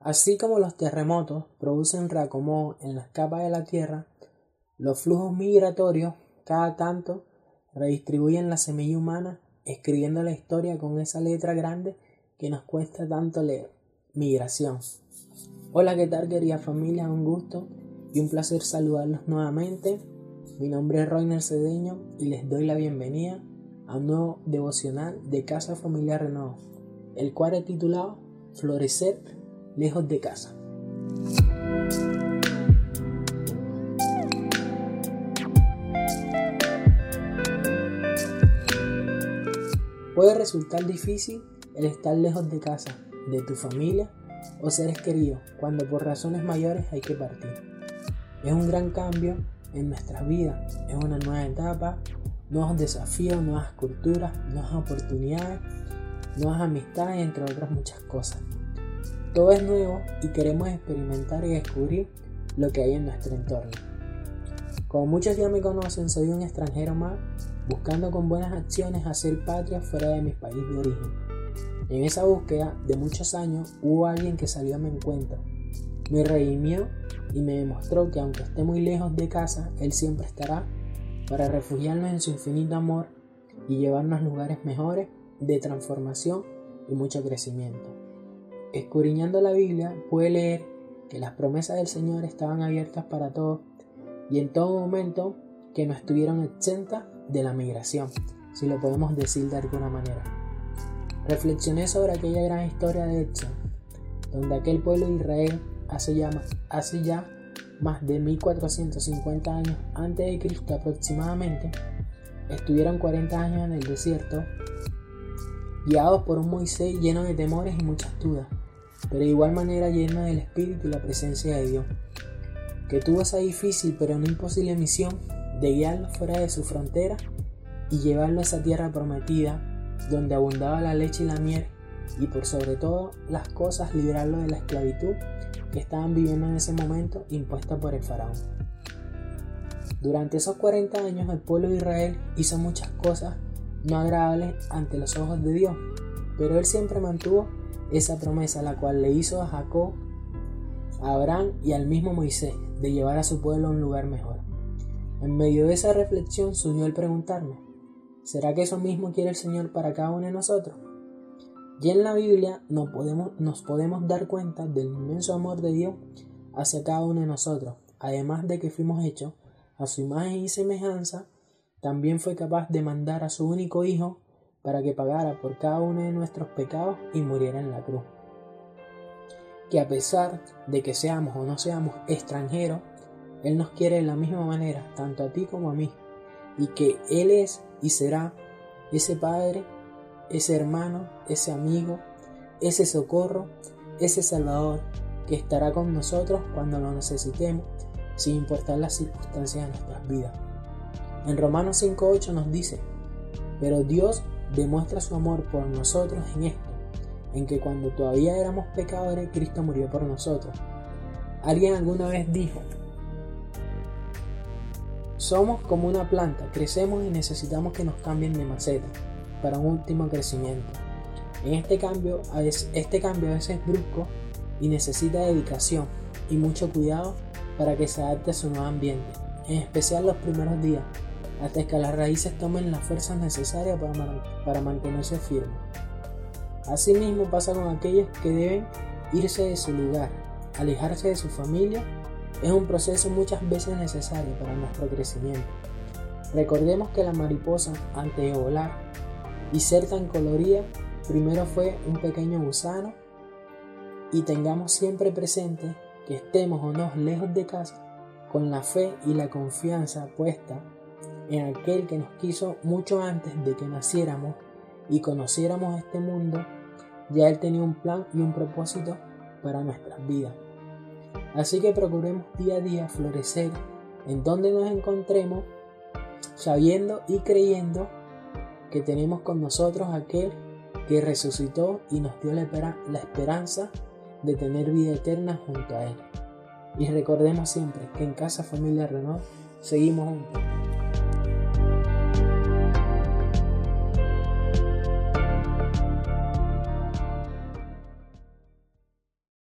Así como los terremotos producen reacomodo en las capas de la Tierra, los flujos migratorios cada tanto redistribuyen la semilla humana escribiendo la historia con esa letra grande que nos cuesta tanto leer. Migración. Hola, ¿qué tal querida familia? Un gusto y un placer saludarlos nuevamente. Mi nombre es Roiner Cedeño y les doy la bienvenida a un nuevo devocional de Casa Familiar Renuevo, el cual he titulado Florecer lejos de casa. Puede resultar difícil el estar lejos de casa, de tu familia o seres queridos, cuando por razones mayores hay que partir. Es un gran cambio en nuestras vidas, es una nueva etapa, nuevos desafíos, nuevas culturas, nuevas oportunidades, nuevas amistades, entre otras muchas cosas. Todo es nuevo y queremos experimentar y descubrir lo que hay en nuestro entorno. Como muchos ya me conocen, soy un extranjero más buscando con buenas acciones hacer patria fuera de mi país de origen. En esa búsqueda de muchos años hubo alguien que salió a mi encuentro. Me redimió y me demostró que aunque esté muy lejos de casa, Él siempre estará para refugiarnos en su infinito amor y llevarnos a lugares mejores de transformación y mucho crecimiento. Escudriñando la Biblia puede leer que las promesas del Señor estaban abiertas para todos y en todo momento que no estuvieron exentas de la migración, si lo podemos decir de alguna manera. Reflexioné sobre aquella gran historia de Éxodo, donde aquel pueblo de Israel hace ya, hace ya más de 1450 años antes de Cristo aproximadamente, estuvieron 40 años en el desierto, guiados por un Moisés lleno de temores y muchas dudas, pero de igual manera lleno del Espíritu y la presencia de Dios, que tuvo esa difícil pero no imposible misión de guiarlo fuera de su frontera y llevarlo a esa tierra prometida, donde abundaba la leche y la miel, y por sobre todo las cosas librarlo de la esclavitud que estaban viviendo en ese momento impuesta por el faraón. Durante esos 40 años el pueblo de Israel hizo muchas cosas no agradables ante los ojos de Dios, pero él siempre mantuvo esa promesa la cual le hizo a Jacob, a Abraham y al mismo Moisés de llevar a su pueblo a un lugar mejor. En medio de esa reflexión surgió el preguntarme, ¿será que eso mismo quiere el Señor para cada uno de nosotros? Y en la Biblia nos podemos, nos podemos dar cuenta del inmenso amor de Dios hacia cada uno de nosotros, además de que fuimos hechos a su imagen y semejanza, también fue capaz de mandar a su único Hijo para que pagara por cada uno de nuestros pecados y muriera en la cruz. Que a pesar de que seamos o no seamos extranjeros, Él nos quiere de la misma manera, tanto a ti como a mí, y que Él es y será ese Padre, ese hermano, ese amigo, ese socorro, ese Salvador, que estará con nosotros cuando lo necesitemos, sin importar las circunstancias de nuestras vidas. En Romanos 5.8 nos dice, pero Dios demuestra su amor por nosotros en esto, en que cuando todavía éramos pecadores, Cristo murió por nosotros. Alguien alguna vez dijo, somos como una planta, crecemos y necesitamos que nos cambien de maceta para un último crecimiento. En este cambio, este cambio a veces es brusco y necesita dedicación y mucho cuidado para que se adapte a su nuevo ambiente, en especial los primeros días, hasta que las raíces tomen las fuerzas necesarias para, para mantenerse firmes. Asimismo pasa con aquellos que deben irse de su lugar, alejarse de su familia, es un proceso muchas veces necesario para nuestro crecimiento. Recordemos que la mariposa, antes de volar y ser tan colorida, primero fue un pequeño gusano y tengamos siempre presente que estemos o no lejos de casa, con la fe y la confianza puesta en aquel que nos quiso mucho antes de que naciéramos y conociéramos este mundo, ya Él tenía un plan y un propósito para nuestras vidas. Así que procuremos día a día florecer en donde nos encontremos, sabiendo y creyendo que tenemos con nosotros aquel que resucitó y nos dio la, esperanza de tener vida eterna junto a Él. Y recordemos siempre que en Casa Familia Renault seguimos juntos.